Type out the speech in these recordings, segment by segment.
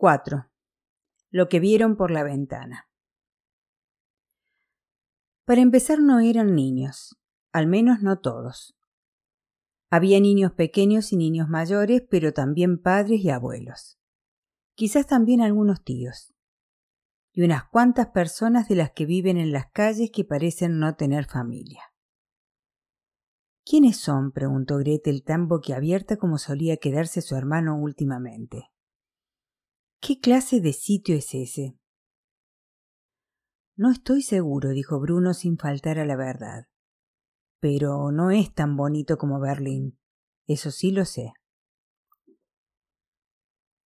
4. Lo que vieron por la ventana. Para empezar no eran niños, al menos no todos. Había niños pequeños y niños mayores, pero también padres y abuelos. Quizás también algunos tíos. Y unas cuantas personas de las que viven en las calles que parecen no tener familia. ¿Quiénes son? preguntó Gretel tan boquiabierta como solía quedarse su hermano últimamente. ¿Qué clase de sitio es ese? No estoy seguro, dijo Bruno sin faltar a la verdad. Pero no es tan bonito como Berlín. Eso sí lo sé.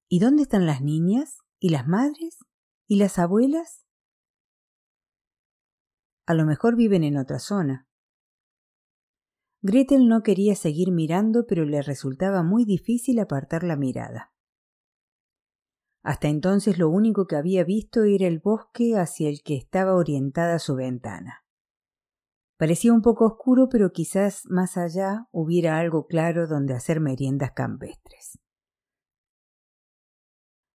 ¿Y dónde están las niñas? ¿Y las madres? ¿Y las abuelas? A lo mejor viven en otra zona. Gretel no quería seguir mirando, pero le resultaba muy difícil apartar la mirada. Hasta entonces lo único que había visto era el bosque hacia el que estaba orientada su ventana. Parecía un poco oscuro, pero quizás más allá hubiera algo claro donde hacer meriendas campestres.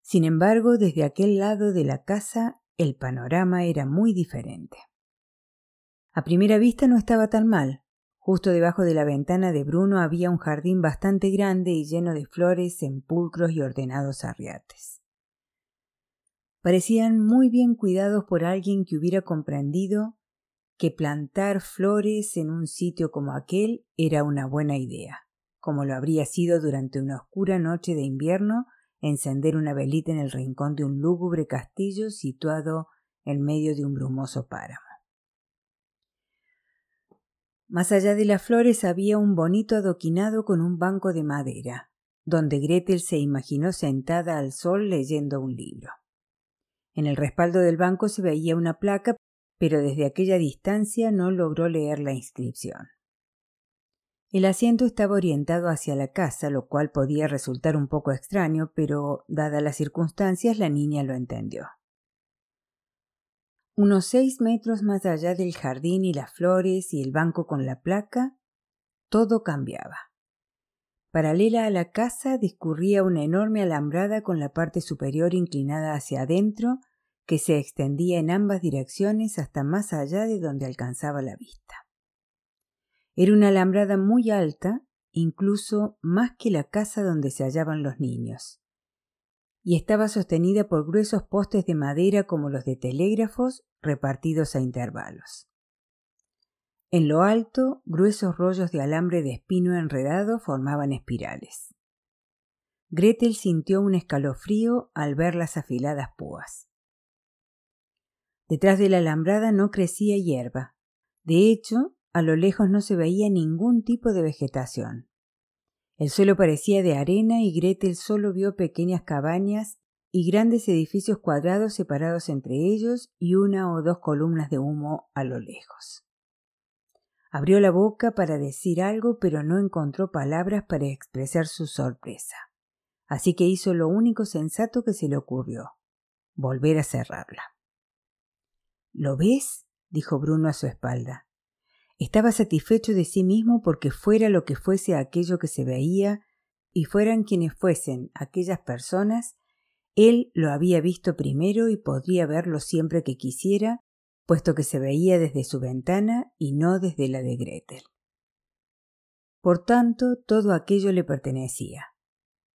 Sin embargo, desde aquel lado de la casa el panorama era muy diferente. A primera vista no estaba tan mal. Justo debajo de la ventana de Bruno había un jardín bastante grande y lleno de flores en pulcros y ordenados arriates. Parecían muy bien cuidados por alguien que hubiera comprendido que plantar flores en un sitio como aquel era una buena idea, como lo habría sido durante una oscura noche de invierno encender una velita en el rincón de un lúgubre castillo situado en medio de un brumoso páramo. Más allá de las flores había un bonito adoquinado con un banco de madera, donde Gretel se imaginó sentada al sol leyendo un libro. En el respaldo del banco se veía una placa, pero desde aquella distancia no logró leer la inscripción. El asiento estaba orientado hacia la casa, lo cual podía resultar un poco extraño, pero dadas las circunstancias la niña lo entendió. Unos seis metros más allá del jardín y las flores y el banco con la placa, todo cambiaba. Paralela a la casa discurría una enorme alambrada con la parte superior inclinada hacia adentro, que se extendía en ambas direcciones hasta más allá de donde alcanzaba la vista. Era una alambrada muy alta, incluso más que la casa donde se hallaban los niños, y estaba sostenida por gruesos postes de madera como los de telégrafos repartidos a intervalos. En lo alto, gruesos rollos de alambre de espino enredado formaban espirales. Gretel sintió un escalofrío al ver las afiladas púas. Detrás de la alambrada no crecía hierba. De hecho, a lo lejos no se veía ningún tipo de vegetación. El suelo parecía de arena y Gretel solo vio pequeñas cabañas y grandes edificios cuadrados separados entre ellos y una o dos columnas de humo a lo lejos. Abrió la boca para decir algo, pero no encontró palabras para expresar su sorpresa. Así que hizo lo único sensato que se le ocurrió volver a cerrarla. ¿Lo ves? dijo Bruno a su espalda. Estaba satisfecho de sí mismo porque fuera lo que fuese aquello que se veía y fueran quienes fuesen aquellas personas, él lo había visto primero y podría verlo siempre que quisiera, puesto que se veía desde su ventana y no desde la de Gretel. Por tanto, todo aquello le pertenecía.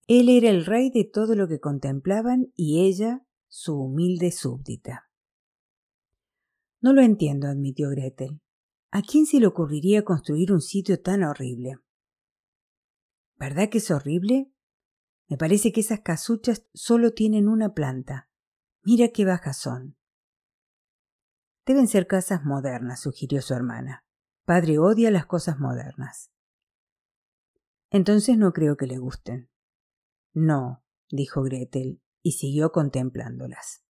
Él era el rey de todo lo que contemplaban y ella su humilde súbdita. No lo entiendo, admitió Gretel. ¿A quién se le ocurriría construir un sitio tan horrible? ¿Verdad que es horrible? Me parece que esas casuchas solo tienen una planta. Mira qué bajas son. Deben ser casas modernas, sugirió su hermana. Padre odia las cosas modernas. Entonces no creo que le gusten. No, dijo Gretel, y siguió contemplándolas.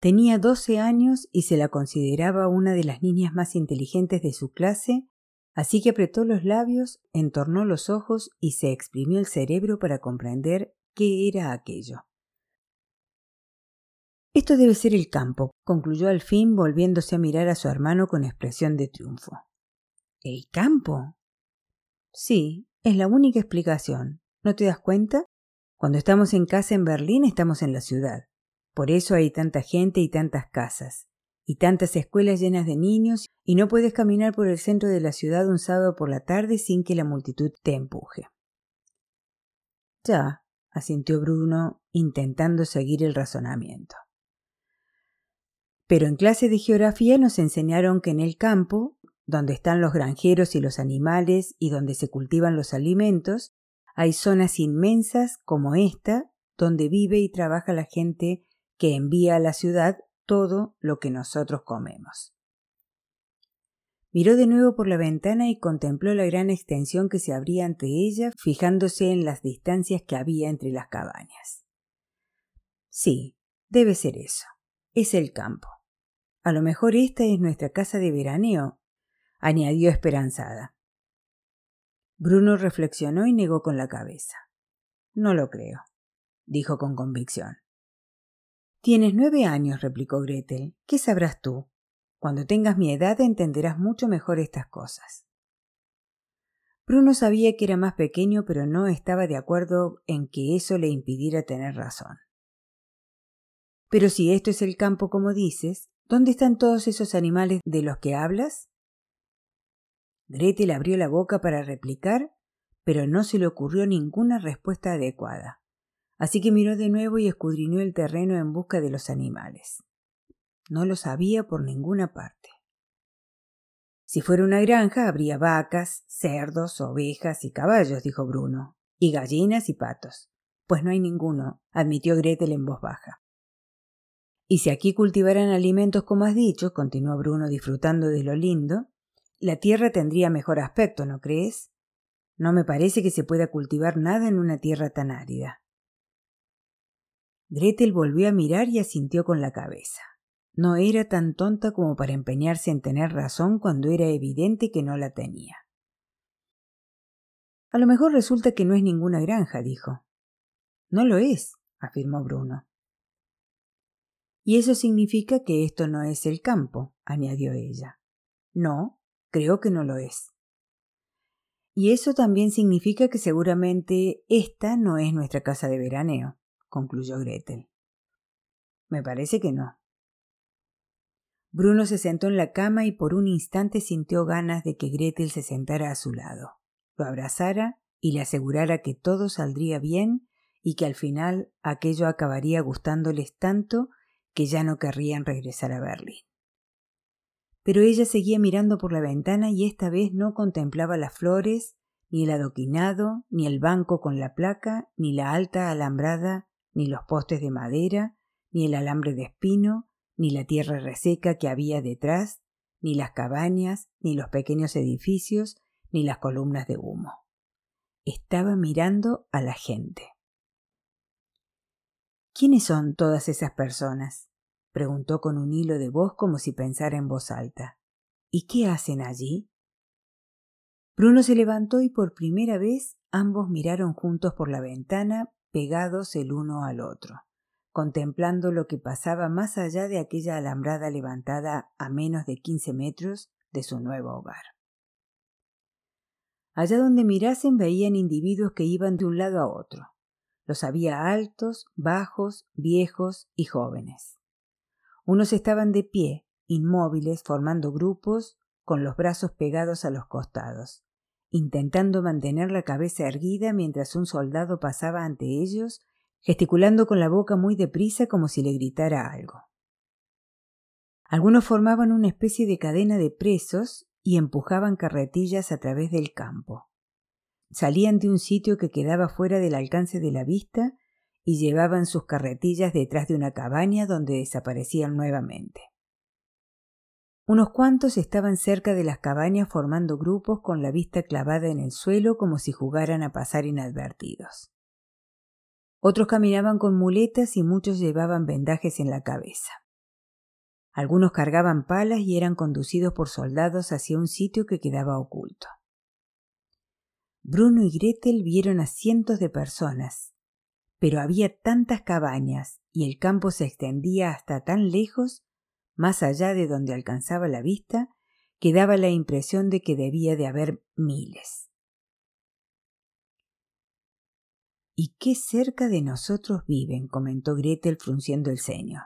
Tenía doce años y se la consideraba una de las niñas más inteligentes de su clase, así que apretó los labios, entornó los ojos y se exprimió el cerebro para comprender qué era aquello. Esto debe ser el campo, concluyó al fin volviéndose a mirar a su hermano con expresión de triunfo. ¿El campo? Sí, es la única explicación. ¿No te das cuenta? Cuando estamos en casa en Berlín estamos en la ciudad. Por eso hay tanta gente y tantas casas, y tantas escuelas llenas de niños, y no puedes caminar por el centro de la ciudad un sábado por la tarde sin que la multitud te empuje. Ya, asintió Bruno, intentando seguir el razonamiento. Pero en clase de geografía nos enseñaron que en el campo, donde están los granjeros y los animales y donde se cultivan los alimentos, hay zonas inmensas como esta, donde vive y trabaja la gente que envía a la ciudad todo lo que nosotros comemos. Miró de nuevo por la ventana y contempló la gran extensión que se abría ante ella, fijándose en las distancias que había entre las cabañas. Sí, debe ser eso. Es el campo. A lo mejor esta es nuestra casa de veraneo, añadió esperanzada. Bruno reflexionó y negó con la cabeza. No lo creo, dijo con convicción. Tienes nueve años, replicó Gretel. ¿Qué sabrás tú? Cuando tengas mi edad entenderás mucho mejor estas cosas. Bruno sabía que era más pequeño, pero no estaba de acuerdo en que eso le impidiera tener razón. Pero si esto es el campo como dices, ¿dónde están todos esos animales de los que hablas? Gretel abrió la boca para replicar, pero no se le ocurrió ninguna respuesta adecuada. Así que miró de nuevo y escudriñó el terreno en busca de los animales. No los había por ninguna parte. Si fuera una granja, habría vacas, cerdos, ovejas y caballos, dijo Bruno, y gallinas y patos. Pues no hay ninguno, admitió Gretel en voz baja. Y si aquí cultivaran alimentos como has dicho, continuó Bruno disfrutando de lo lindo, la tierra tendría mejor aspecto, ¿no crees? No me parece que se pueda cultivar nada en una tierra tan árida. Gretel volvió a mirar y asintió con la cabeza. No era tan tonta como para empeñarse en tener razón cuando era evidente que no la tenía. A lo mejor resulta que no es ninguna granja, dijo. No lo es, afirmó Bruno. Y eso significa que esto no es el campo, añadió ella. No, creo que no lo es. Y eso también significa que seguramente esta no es nuestra casa de veraneo, concluyó Gretel. Me parece que no. Bruno se sentó en la cama y por un instante sintió ganas de que Gretel se sentara a su lado, lo abrazara y le asegurara que todo saldría bien y que al final aquello acabaría gustándoles tanto que ya no querrían regresar a Berlín. Pero ella seguía mirando por la ventana y esta vez no contemplaba las flores, ni el adoquinado, ni el banco con la placa, ni la alta alambrada, ni los postes de madera, ni el alambre de espino, ni la tierra reseca que había detrás, ni las cabañas, ni los pequeños edificios, ni las columnas de humo. Estaba mirando a la gente. ¿Quiénes son todas esas personas? preguntó con un hilo de voz como si pensara en voz alta. ¿Y qué hacen allí? Bruno se levantó y por primera vez ambos miraron juntos por la ventana, pegados el uno al otro contemplando lo que pasaba más allá de aquella alambrada levantada a menos de quince metros de su nuevo hogar. Allá donde mirasen veían individuos que iban de un lado a otro. Los había altos, bajos, viejos y jóvenes. Unos estaban de pie, inmóviles, formando grupos, con los brazos pegados a los costados, intentando mantener la cabeza erguida mientras un soldado pasaba ante ellos gesticulando con la boca muy deprisa como si le gritara algo. Algunos formaban una especie de cadena de presos y empujaban carretillas a través del campo. Salían de un sitio que quedaba fuera del alcance de la vista y llevaban sus carretillas detrás de una cabaña donde desaparecían nuevamente. Unos cuantos estaban cerca de las cabañas formando grupos con la vista clavada en el suelo como si jugaran a pasar inadvertidos. Otros caminaban con muletas y muchos llevaban vendajes en la cabeza. Algunos cargaban palas y eran conducidos por soldados hacia un sitio que quedaba oculto. Bruno y Gretel vieron a cientos de personas, pero había tantas cabañas y el campo se extendía hasta tan lejos, más allá de donde alcanzaba la vista, que daba la impresión de que debía de haber miles. Y qué cerca de nosotros viven, comentó Gretel frunciendo el ceño.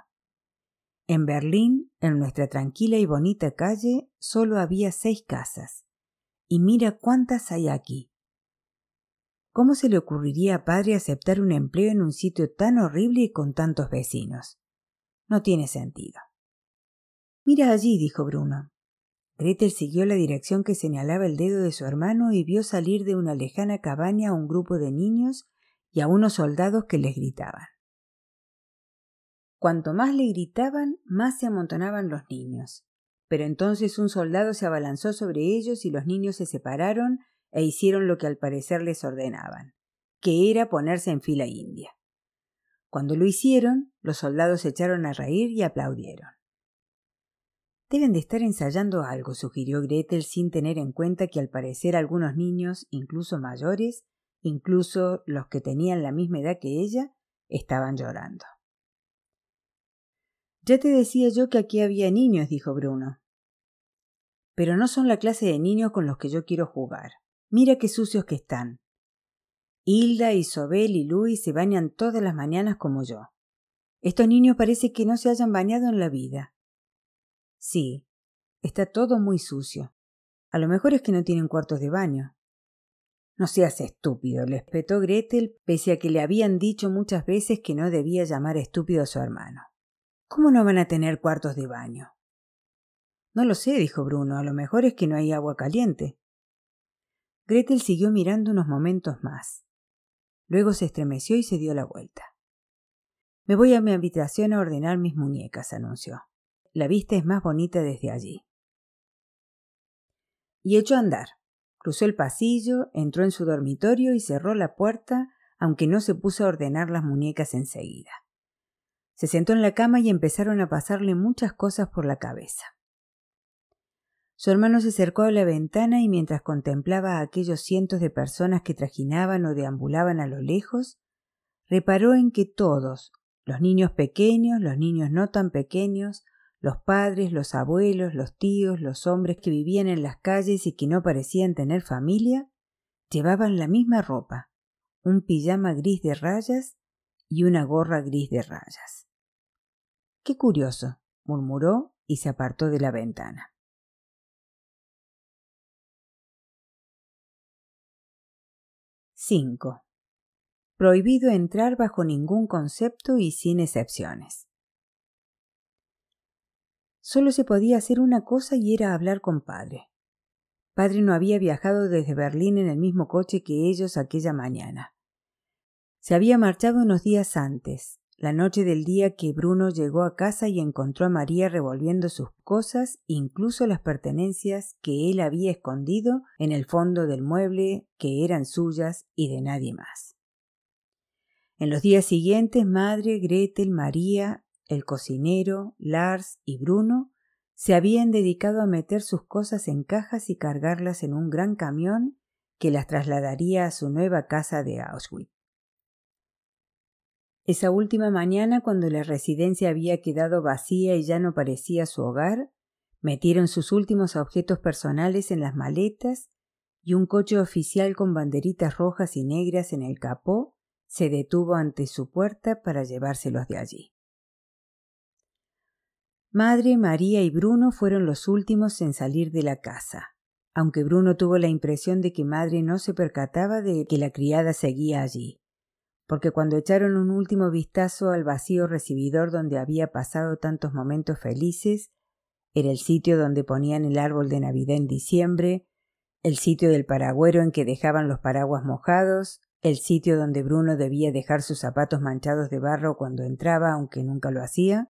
En Berlín, en nuestra tranquila y bonita calle, solo había seis casas. Y mira cuántas hay aquí. ¿Cómo se le ocurriría a padre aceptar un empleo en un sitio tan horrible y con tantos vecinos? No tiene sentido. Mira allí, dijo Bruno. Gretel siguió la dirección que señalaba el dedo de su hermano y vio salir de una lejana cabaña a un grupo de niños y a unos soldados que les gritaban. Cuanto más le gritaban, más se amontonaban los niños. Pero entonces un soldado se abalanzó sobre ellos y los niños se separaron e hicieron lo que al parecer les ordenaban, que era ponerse en fila india. Cuando lo hicieron, los soldados se echaron a reír y aplaudieron. Deben de estar ensayando algo, sugirió Gretel sin tener en cuenta que al parecer algunos niños, incluso mayores, incluso los que tenían la misma edad que ella, estaban llorando. Ya te decía yo que aquí había niños, dijo Bruno. Pero no son la clase de niños con los que yo quiero jugar. Mira qué sucios que están. Hilda, Isobel y Luis se bañan todas las mañanas como yo. Estos niños parece que no se hayan bañado en la vida. Sí, está todo muy sucio. A lo mejor es que no tienen cuartos de baño. No seas estúpido, le espetó Gretel, pese a que le habían dicho muchas veces que no debía llamar estúpido a su hermano. ¿Cómo no van a tener cuartos de baño? No lo sé, dijo Bruno, a lo mejor es que no hay agua caliente. Gretel siguió mirando unos momentos más. Luego se estremeció y se dio la vuelta. Me voy a mi habitación a ordenar mis muñecas, anunció. La vista es más bonita desde allí. Y echó a andar. Cruzó el pasillo, entró en su dormitorio y cerró la puerta, aunque no se puso a ordenar las muñecas enseguida. Se sentó en la cama y empezaron a pasarle muchas cosas por la cabeza. Su hermano se acercó a la ventana y mientras contemplaba a aquellos cientos de personas que trajinaban o deambulaban a lo lejos, reparó en que todos, los niños pequeños, los niños no tan pequeños, los padres, los abuelos, los tíos, los hombres que vivían en las calles y que no parecían tener familia, llevaban la misma ropa, un pijama gris de rayas y una gorra gris de rayas. Qué curioso, murmuró y se apartó de la ventana. 5. Prohibido entrar bajo ningún concepto y sin excepciones. Solo se podía hacer una cosa y era hablar con padre. Padre no había viajado desde Berlín en el mismo coche que ellos aquella mañana. Se había marchado unos días antes, la noche del día que Bruno llegó a casa y encontró a María revolviendo sus cosas, incluso las pertenencias que él había escondido en el fondo del mueble, que eran suyas y de nadie más. En los días siguientes, madre, Gretel, María, el cocinero, Lars y Bruno se habían dedicado a meter sus cosas en cajas y cargarlas en un gran camión que las trasladaría a su nueva casa de Auschwitz. Esa última mañana, cuando la residencia había quedado vacía y ya no parecía su hogar, metieron sus últimos objetos personales en las maletas y un coche oficial con banderitas rojas y negras en el capó se detuvo ante su puerta para llevárselos de allí. Madre, María y Bruno fueron los últimos en salir de la casa, aunque Bruno tuvo la impresión de que madre no se percataba de que la criada seguía allí. Porque cuando echaron un último vistazo al vacío recibidor donde había pasado tantos momentos felices, era el sitio donde ponían el árbol de Navidad en diciembre, el sitio del paragüero en que dejaban los paraguas mojados, el sitio donde Bruno debía dejar sus zapatos manchados de barro cuando entraba, aunque nunca lo hacía,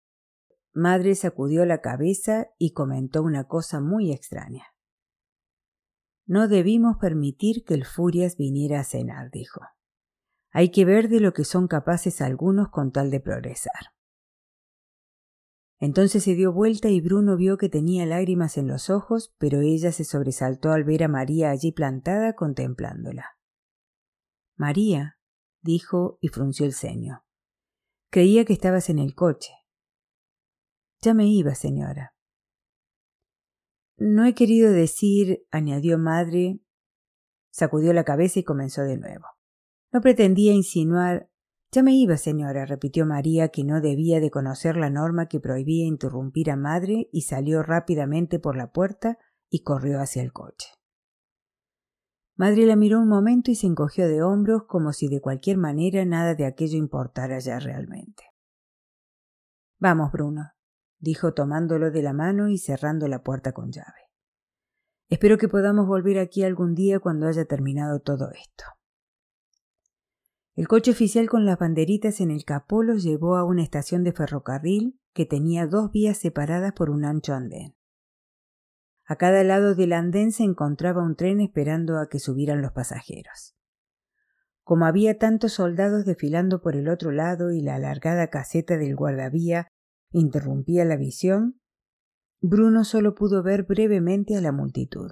Madre sacudió la cabeza y comentó una cosa muy extraña. No debimos permitir que el Furias viniera a cenar, dijo. Hay que ver de lo que son capaces algunos con tal de progresar. Entonces se dio vuelta y Bruno vio que tenía lágrimas en los ojos, pero ella se sobresaltó al ver a María allí plantada contemplándola. María, dijo y frunció el ceño. Creía que estabas en el coche. Ya me iba, señora. No he querido decir, añadió madre, sacudió la cabeza y comenzó de nuevo. No pretendía insinuar ya me iba, señora, repitió María, que no debía de conocer la norma que prohibía interrumpir a madre, y salió rápidamente por la puerta y corrió hacia el coche. Madre la miró un momento y se encogió de hombros como si de cualquier manera nada de aquello importara ya realmente. Vamos, Bruno, dijo tomándolo de la mano y cerrando la puerta con llave. Espero que podamos volver aquí algún día cuando haya terminado todo esto. El coche oficial con las banderitas en el capó los llevó a una estación de ferrocarril que tenía dos vías separadas por un ancho andén. A cada lado del andén se encontraba un tren esperando a que subieran los pasajeros. Como había tantos soldados desfilando por el otro lado y la alargada caseta del guardavía interrumpía la visión, Bruno solo pudo ver brevemente a la multitud.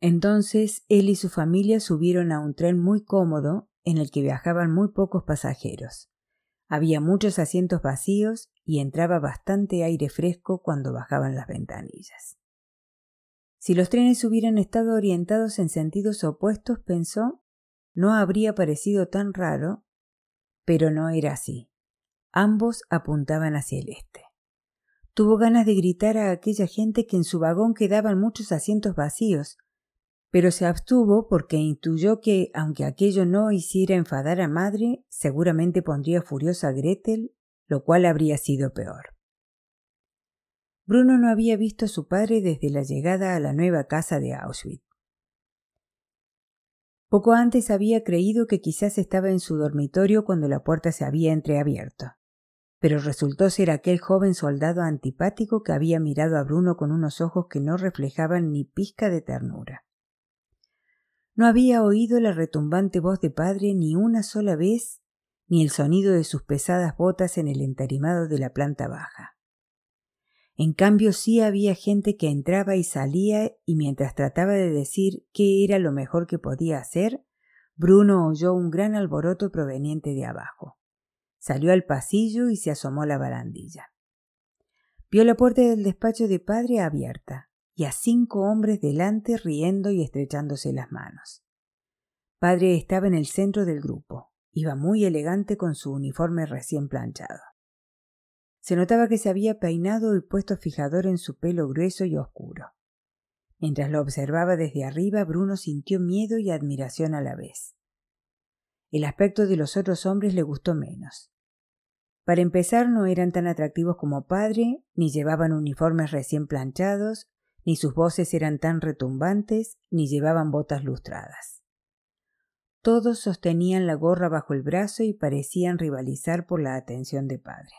Entonces él y su familia subieron a un tren muy cómodo en el que viajaban muy pocos pasajeros. Había muchos asientos vacíos y entraba bastante aire fresco cuando bajaban las ventanillas. Si los trenes hubieran estado orientados en sentidos opuestos, pensó, no habría parecido tan raro, pero no era así. Ambos apuntaban hacia el este. Tuvo ganas de gritar a aquella gente que en su vagón quedaban muchos asientos vacíos, pero se abstuvo porque intuyó que, aunque aquello no hiciera enfadar a madre, seguramente pondría furiosa a Gretel, lo cual habría sido peor. Bruno no había visto a su padre desde la llegada a la nueva casa de Auschwitz. Poco antes había creído que quizás estaba en su dormitorio cuando la puerta se había entreabierto, pero resultó ser aquel joven soldado antipático que había mirado a Bruno con unos ojos que no reflejaban ni pizca de ternura. No había oído la retumbante voz de padre ni una sola vez, ni el sonido de sus pesadas botas en el entarimado de la planta baja. En cambio sí había gente que entraba y salía y mientras trataba de decir qué era lo mejor que podía hacer, Bruno oyó un gran alboroto proveniente de abajo. Salió al pasillo y se asomó a la barandilla. Vio la puerta del despacho de padre abierta y a cinco hombres delante riendo y estrechándose las manos. Padre estaba en el centro del grupo. Iba muy elegante con su uniforme recién planchado. Se notaba que se había peinado y puesto fijador en su pelo grueso y oscuro. Mientras lo observaba desde arriba, Bruno sintió miedo y admiración a la vez. El aspecto de los otros hombres le gustó menos. Para empezar, no eran tan atractivos como padre, ni llevaban uniformes recién planchados, ni sus voces eran tan retumbantes, ni llevaban botas lustradas. Todos sostenían la gorra bajo el brazo y parecían rivalizar por la atención de padre.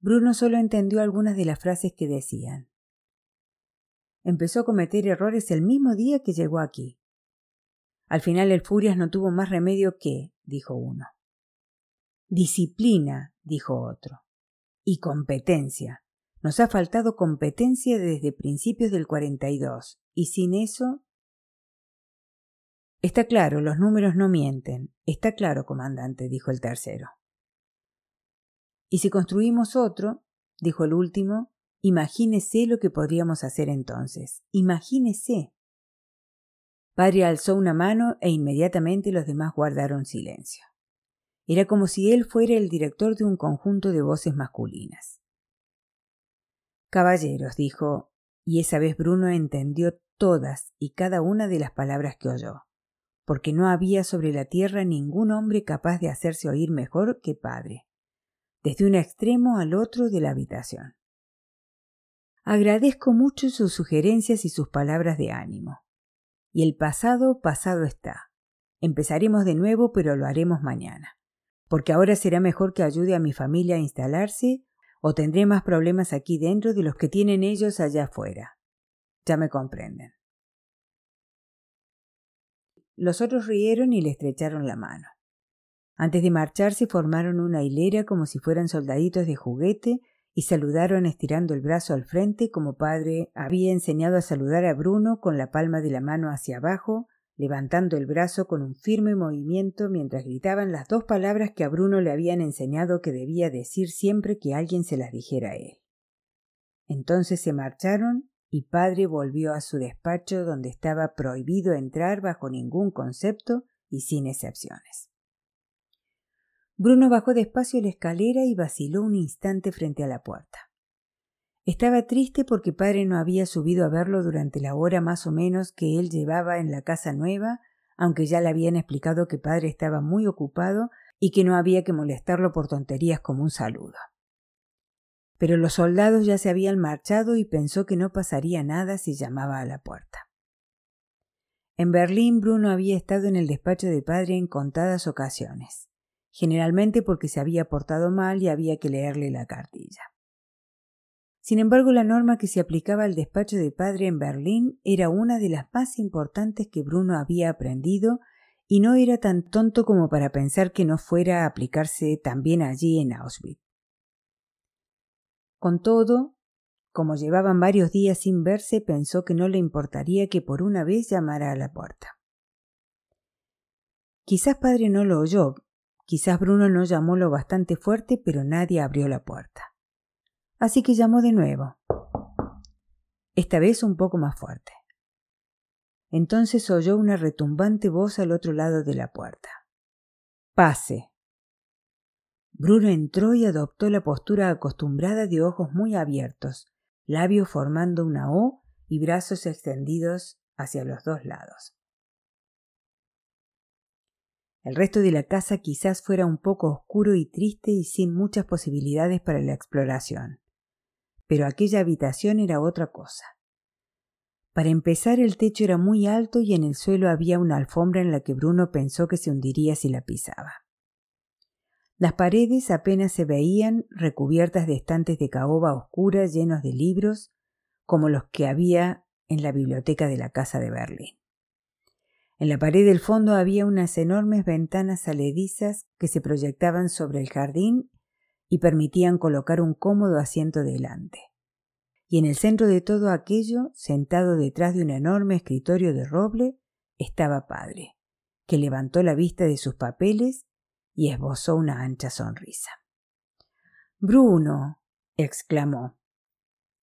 Bruno solo entendió algunas de las frases que decían. Empezó a cometer errores el mismo día que llegó aquí. Al final el Furias no tuvo más remedio que, dijo uno. Disciplina, dijo otro. Y competencia, nos ha faltado competencia desde principios del 42, y sin eso... Está claro, los números no mienten. Está claro, comandante, dijo el tercero. Y si construimos otro, dijo el último, imagínese lo que podríamos hacer entonces. Imagínese. Padre alzó una mano e inmediatamente los demás guardaron silencio. Era como si él fuera el director de un conjunto de voces masculinas. Caballeros, dijo, y esa vez Bruno entendió todas y cada una de las palabras que oyó, porque no había sobre la tierra ningún hombre capaz de hacerse oír mejor que padre, desde un extremo al otro de la habitación. Agradezco mucho sus sugerencias y sus palabras de ánimo. Y el pasado pasado está. Empezaremos de nuevo, pero lo haremos mañana, porque ahora será mejor que ayude a mi familia a instalarse o tendré más problemas aquí dentro de los que tienen ellos allá afuera. Ya me comprenden. Los otros rieron y le estrecharon la mano. Antes de marcharse formaron una hilera como si fueran soldaditos de juguete y saludaron estirando el brazo al frente como padre había enseñado a saludar a Bruno con la palma de la mano hacia abajo levantando el brazo con un firme movimiento mientras gritaban las dos palabras que a Bruno le habían enseñado que debía decir siempre que alguien se las dijera a él. Entonces se marcharon y padre volvió a su despacho donde estaba prohibido entrar bajo ningún concepto y sin excepciones. Bruno bajó despacio la escalera y vaciló un instante frente a la puerta. Estaba triste porque padre no había subido a verlo durante la hora más o menos que él llevaba en la casa nueva, aunque ya le habían explicado que padre estaba muy ocupado y que no había que molestarlo por tonterías como un saludo. Pero los soldados ya se habían marchado y pensó que no pasaría nada si llamaba a la puerta. En Berlín Bruno había estado en el despacho de padre en contadas ocasiones, generalmente porque se había portado mal y había que leerle la cartilla. Sin embargo, la norma que se aplicaba al despacho de padre en Berlín era una de las más importantes que Bruno había aprendido y no era tan tonto como para pensar que no fuera a aplicarse también allí en Auschwitz. Con todo, como llevaban varios días sin verse, pensó que no le importaría que por una vez llamara a la puerta. Quizás padre no lo oyó, quizás Bruno no llamó lo bastante fuerte, pero nadie abrió la puerta. Así que llamó de nuevo, esta vez un poco más fuerte. Entonces oyó una retumbante voz al otro lado de la puerta. Pase. Bruno entró y adoptó la postura acostumbrada de ojos muy abiertos, labios formando una O y brazos extendidos hacia los dos lados. El resto de la casa quizás fuera un poco oscuro y triste y sin muchas posibilidades para la exploración. Pero aquella habitación era otra cosa. Para empezar, el techo era muy alto y en el suelo había una alfombra en la que Bruno pensó que se hundiría si la pisaba. Las paredes apenas se veían recubiertas de estantes de caoba oscuras llenos de libros, como los que había en la biblioteca de la casa de Berlín. En la pared del fondo había unas enormes ventanas saledizas que se proyectaban sobre el jardín y permitían colocar un cómodo asiento delante. Y en el centro de todo aquello, sentado detrás de un enorme escritorio de roble, estaba padre, que levantó la vista de sus papeles y esbozó una ancha sonrisa. Bruno. exclamó.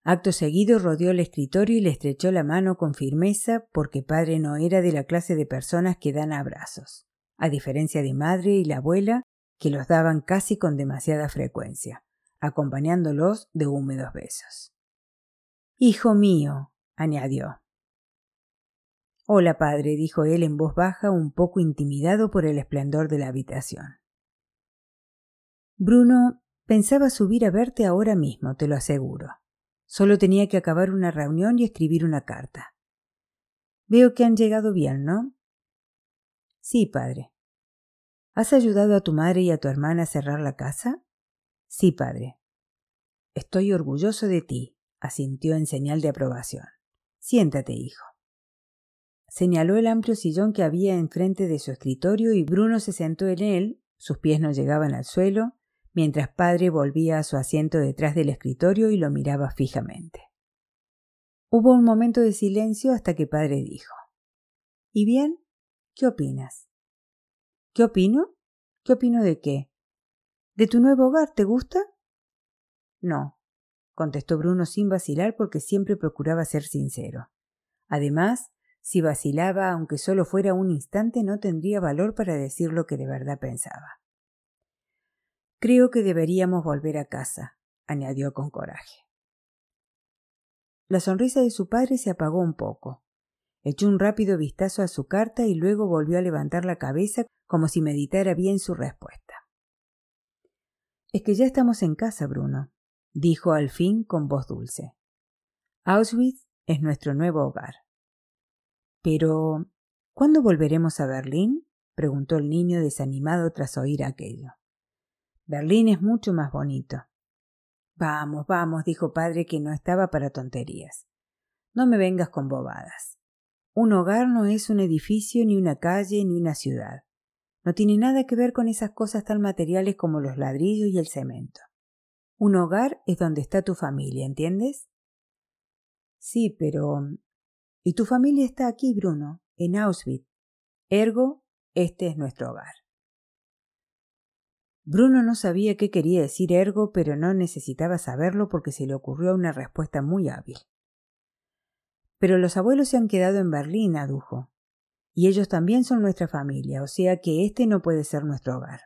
Acto seguido rodeó el escritorio y le estrechó la mano con firmeza porque padre no era de la clase de personas que dan abrazos, a diferencia de madre y la abuela, que los daban casi con demasiada frecuencia, acompañándolos de húmedos besos. Hijo mío, añadió. Hola, padre, dijo él en voz baja, un poco intimidado por el esplendor de la habitación. Bruno pensaba subir a verte ahora mismo, te lo aseguro. Solo tenía que acabar una reunión y escribir una carta. Veo que han llegado bien, ¿no? Sí, padre. ¿Has ayudado a tu madre y a tu hermana a cerrar la casa? Sí, padre. Estoy orgulloso de ti, asintió en señal de aprobación. Siéntate, hijo. Señaló el amplio sillón que había enfrente de su escritorio y Bruno se sentó en él, sus pies no llegaban al suelo, mientras padre volvía a su asiento detrás del escritorio y lo miraba fijamente. Hubo un momento de silencio hasta que padre dijo ¿Y bien? ¿Qué opinas? ¿Qué opino? ¿Qué opino de qué? ¿De tu nuevo hogar? ¿Te gusta? No, contestó Bruno sin vacilar porque siempre procuraba ser sincero. Además, si vacilaba, aunque solo fuera un instante, no tendría valor para decir lo que de verdad pensaba. Creo que deberíamos volver a casa, añadió con coraje. La sonrisa de su padre se apagó un poco. Echó un rápido vistazo a su carta y luego volvió a levantar la cabeza como si meditara bien su respuesta. Es que ya estamos en casa, Bruno, dijo al fin con voz dulce. Auschwitz es nuestro nuevo hogar. Pero. ¿Cuándo volveremos a Berlín? preguntó el niño desanimado tras oír aquello. Berlín es mucho más bonito. Vamos, vamos, dijo padre que no estaba para tonterías. No me vengas con bobadas. Un hogar no es un edificio, ni una calle, ni una ciudad. No tiene nada que ver con esas cosas tan materiales como los ladrillos y el cemento. Un hogar es donde está tu familia, ¿entiendes? Sí, pero y tu familia está aquí, Bruno, en Auschwitz. Ergo, este es nuestro hogar. Bruno no sabía qué quería decir ergo, pero no necesitaba saberlo porque se le ocurrió una respuesta muy hábil. Pero los abuelos se han quedado en Berlín, adujo. Y ellos también son nuestra familia, o sea que este no puede ser nuestro hogar.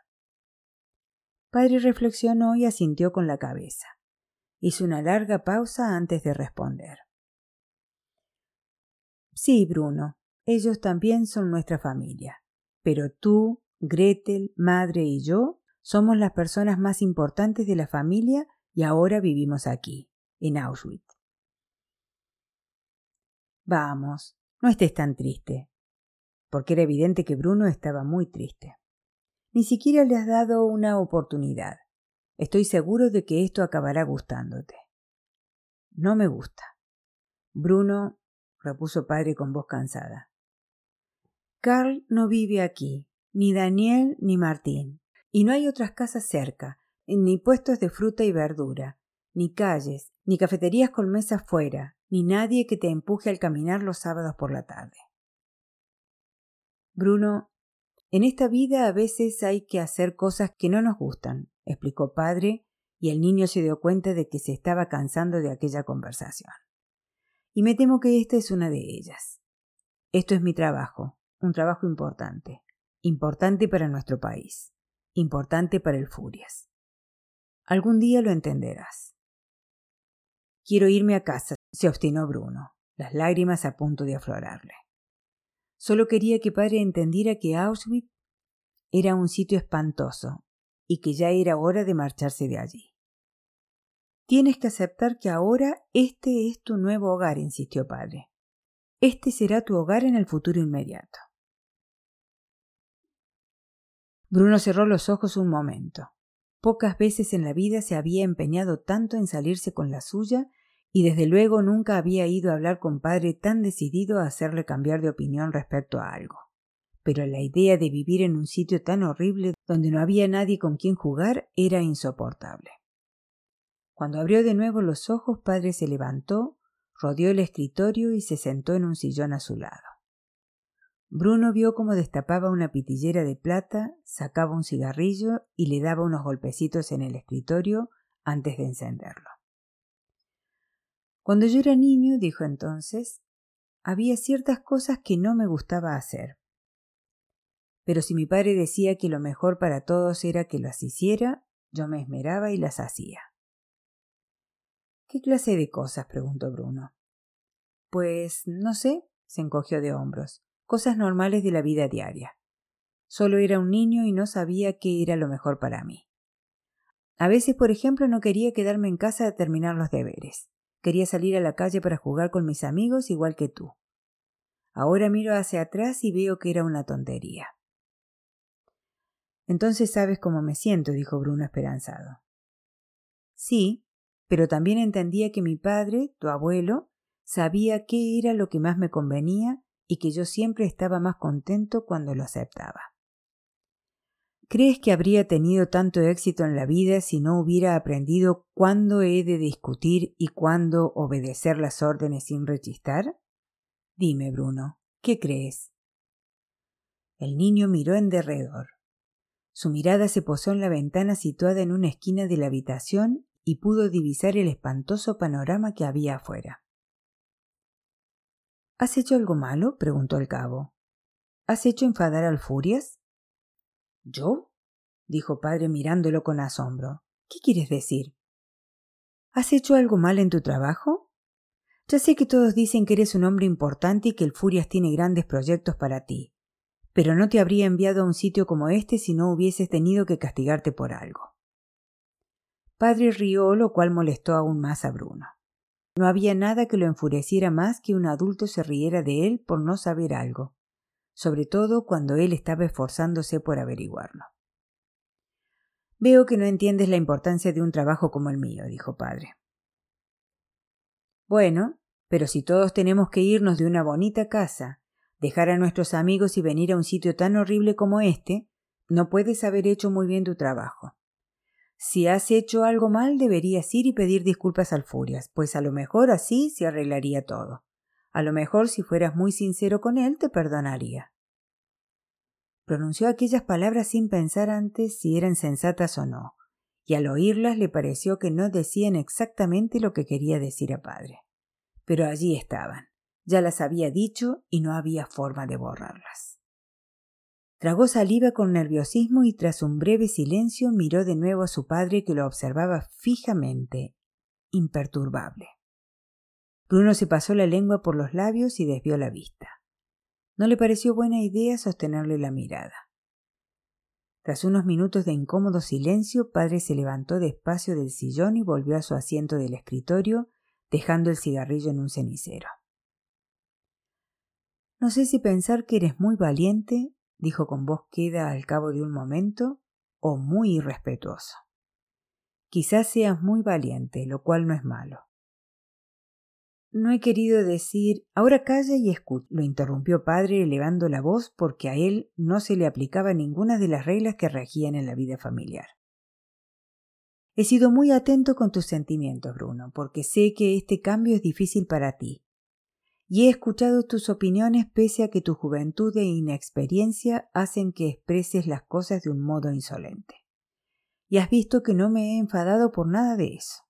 Padre reflexionó y asintió con la cabeza. Hizo una larga pausa antes de responder. Sí, Bruno, ellos también son nuestra familia. Pero tú, Gretel, madre y yo somos las personas más importantes de la familia y ahora vivimos aquí, en Auschwitz. Vamos, no estés tan triste, porque era evidente que Bruno estaba muy triste. Ni siquiera le has dado una oportunidad. Estoy seguro de que esto acabará gustándote. No me gusta. Bruno, repuso padre con voz cansada. Carl no vive aquí, ni Daniel ni Martín, y no hay otras casas cerca, ni puestos de fruta y verdura, ni calles, ni cafeterías con mesas fuera, ni nadie que te empuje al caminar los sábados por la tarde. Bruno, en esta vida a veces hay que hacer cosas que no nos gustan, explicó padre, y el niño se dio cuenta de que se estaba cansando de aquella conversación. Y me temo que esta es una de ellas. Esto es mi trabajo, un trabajo importante, importante para nuestro país, importante para el Furias. Algún día lo entenderás. Quiero irme a casa, se obstinó Bruno, las lágrimas a punto de aflorarle. Solo quería que padre entendiera que Auschwitz era un sitio espantoso y que ya era hora de marcharse de allí. Tienes que aceptar que ahora este es tu nuevo hogar, insistió padre. Este será tu hogar en el futuro inmediato. Bruno cerró los ojos un momento. Pocas veces en la vida se había empeñado tanto en salirse con la suya y desde luego nunca había ido a hablar con padre tan decidido a hacerle cambiar de opinión respecto a algo. Pero la idea de vivir en un sitio tan horrible donde no había nadie con quien jugar era insoportable. Cuando abrió de nuevo los ojos, padre se levantó, rodeó el escritorio y se sentó en un sillón a su lado. Bruno vio cómo destapaba una pitillera de plata, sacaba un cigarrillo y le daba unos golpecitos en el escritorio antes de encenderlo. Cuando yo era niño, dijo entonces, había ciertas cosas que no me gustaba hacer. Pero si mi padre decía que lo mejor para todos era que las hiciera, yo me esmeraba y las hacía. ¿Qué clase de cosas? preguntó Bruno. Pues no sé, se encogió de hombros, cosas normales de la vida diaria. Solo era un niño y no sabía qué era lo mejor para mí. A veces, por ejemplo, no quería quedarme en casa a terminar los deberes. Quería salir a la calle para jugar con mis amigos igual que tú. Ahora miro hacia atrás y veo que era una tontería. Entonces sabes cómo me siento, dijo Bruno esperanzado. Sí, pero también entendía que mi padre, tu abuelo, sabía qué era lo que más me convenía y que yo siempre estaba más contento cuando lo aceptaba. ¿Crees que habría tenido tanto éxito en la vida si no hubiera aprendido cuándo he de discutir y cuándo obedecer las órdenes sin rechistar? Dime, Bruno, ¿qué crees? El niño miró en derredor. Su mirada se posó en la ventana situada en una esquina de la habitación y pudo divisar el espantoso panorama que había afuera. ¿Has hecho algo malo? preguntó el cabo. ¿Has hecho enfadar al Furias? ¿Yo? dijo padre mirándolo con asombro. ¿Qué quieres decir? ¿Has hecho algo mal en tu trabajo? Ya sé que todos dicen que eres un hombre importante y que el Furias tiene grandes proyectos para ti, pero no te habría enviado a un sitio como este si no hubieses tenido que castigarte por algo. Padre rió, lo cual molestó aún más a Bruno. No había nada que lo enfureciera más que un adulto se riera de él por no saber algo sobre todo cuando él estaba esforzándose por averiguarlo. Veo que no entiendes la importancia de un trabajo como el mío, dijo padre. Bueno, pero si todos tenemos que irnos de una bonita casa, dejar a nuestros amigos y venir a un sitio tan horrible como este, no puedes haber hecho muy bien tu trabajo. Si has hecho algo mal, deberías ir y pedir disculpas al Furias, pues a lo mejor así se arreglaría todo. A lo mejor si fueras muy sincero con él te perdonaría. Pronunció aquellas palabras sin pensar antes si eran sensatas o no, y al oírlas le pareció que no decían exactamente lo que quería decir a padre. Pero allí estaban, ya las había dicho y no había forma de borrarlas. Tragó saliva con nerviosismo y tras un breve silencio miró de nuevo a su padre que lo observaba fijamente, imperturbable. Bruno se pasó la lengua por los labios y desvió la vista. No le pareció buena idea sostenerle la mirada. Tras unos minutos de incómodo silencio, padre se levantó despacio del sillón y volvió a su asiento del escritorio, dejando el cigarrillo en un cenicero. No sé si pensar que eres muy valiente, dijo con voz queda al cabo de un momento, o muy irrespetuoso. Quizás seas muy valiente, lo cual no es malo. No he querido decir. Ahora calla y escucha, lo interrumpió padre elevando la voz porque a él no se le aplicaba ninguna de las reglas que regían en la vida familiar. He sido muy atento con tus sentimientos, Bruno, porque sé que este cambio es difícil para ti. Y he escuchado tus opiniones pese a que tu juventud e inexperiencia hacen que expreses las cosas de un modo insolente. Y has visto que no me he enfadado por nada de eso.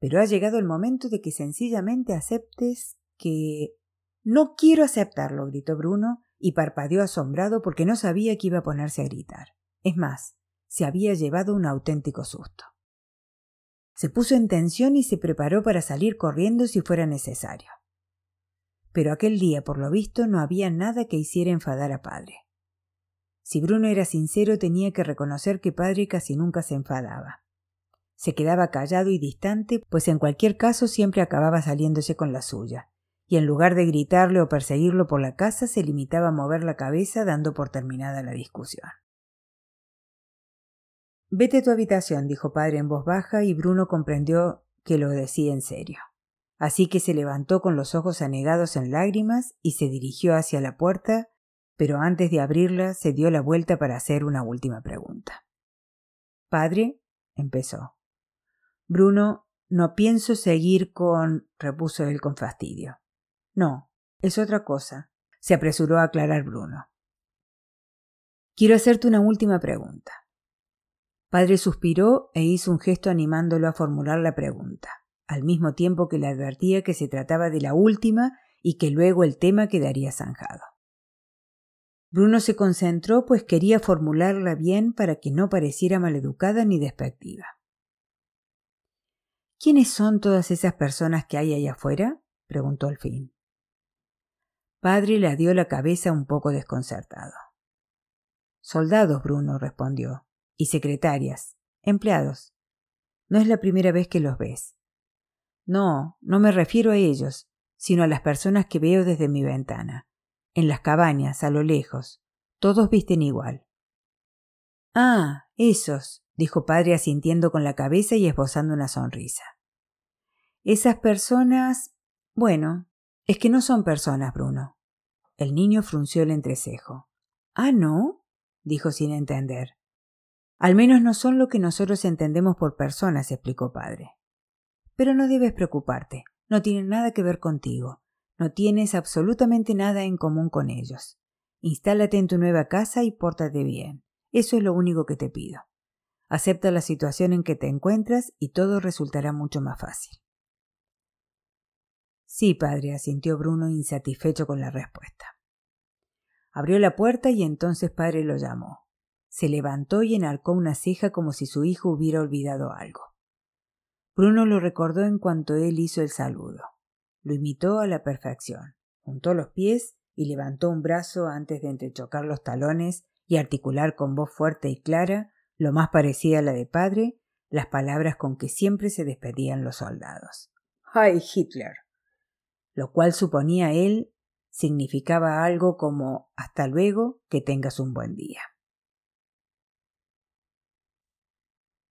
Pero ha llegado el momento de que sencillamente aceptes que... No quiero aceptarlo, gritó Bruno, y parpadeó asombrado porque no sabía que iba a ponerse a gritar. Es más, se había llevado un auténtico susto. Se puso en tensión y se preparó para salir corriendo si fuera necesario. Pero aquel día, por lo visto, no había nada que hiciera enfadar a padre. Si Bruno era sincero, tenía que reconocer que padre casi nunca se enfadaba. Se quedaba callado y distante, pues en cualquier caso siempre acababa saliéndose con la suya, y en lugar de gritarle o perseguirlo por la casa, se limitaba a mover la cabeza dando por terminada la discusión. Vete a tu habitación, dijo padre en voz baja, y Bruno comprendió que lo decía en serio. Así que se levantó con los ojos anegados en lágrimas y se dirigió hacia la puerta, pero antes de abrirla se dio la vuelta para hacer una última pregunta. Padre, empezó. Bruno, no pienso seguir con. repuso él con fastidio. No, es otra cosa, se apresuró a aclarar Bruno. Quiero hacerte una última pregunta. Padre suspiró e hizo un gesto animándolo a formular la pregunta, al mismo tiempo que le advertía que se trataba de la última y que luego el tema quedaría zanjado. Bruno se concentró pues quería formularla bien para que no pareciera maleducada ni despectiva. ¿Quiénes son todas esas personas que hay allá afuera? preguntó al fin. Padre le dio la cabeza un poco desconcertado. Soldados, Bruno respondió, y secretarias, empleados. No es la primera vez que los ves. No, no me refiero a ellos, sino a las personas que veo desde mi ventana, en las cabañas, a lo lejos. Todos visten igual. Ah, esos, dijo padre asintiendo con la cabeza y esbozando una sonrisa. Esas personas. Bueno, es que no son personas, Bruno. El niño frunció el entrecejo. Ah, no, dijo sin entender. Al menos no son lo que nosotros entendemos por personas, explicó padre. Pero no debes preocuparte, no tienen nada que ver contigo, no tienes absolutamente nada en común con ellos. Instálate en tu nueva casa y pórtate bien. Eso es lo único que te pido. Acepta la situación en que te encuentras y todo resultará mucho más fácil. Sí, padre, asintió Bruno insatisfecho con la respuesta. Abrió la puerta y entonces padre lo llamó. Se levantó y enarcó una ceja como si su hijo hubiera olvidado algo. Bruno lo recordó en cuanto él hizo el saludo. Lo imitó a la perfección. Juntó los pies y levantó un brazo antes de entrechocar los talones y articular con voz fuerte y clara lo más parecida a la de padre, las palabras con que siempre se despedían los soldados. ¡Ay, Hitler! Lo cual suponía él significaba algo como hasta luego, que tengas un buen día.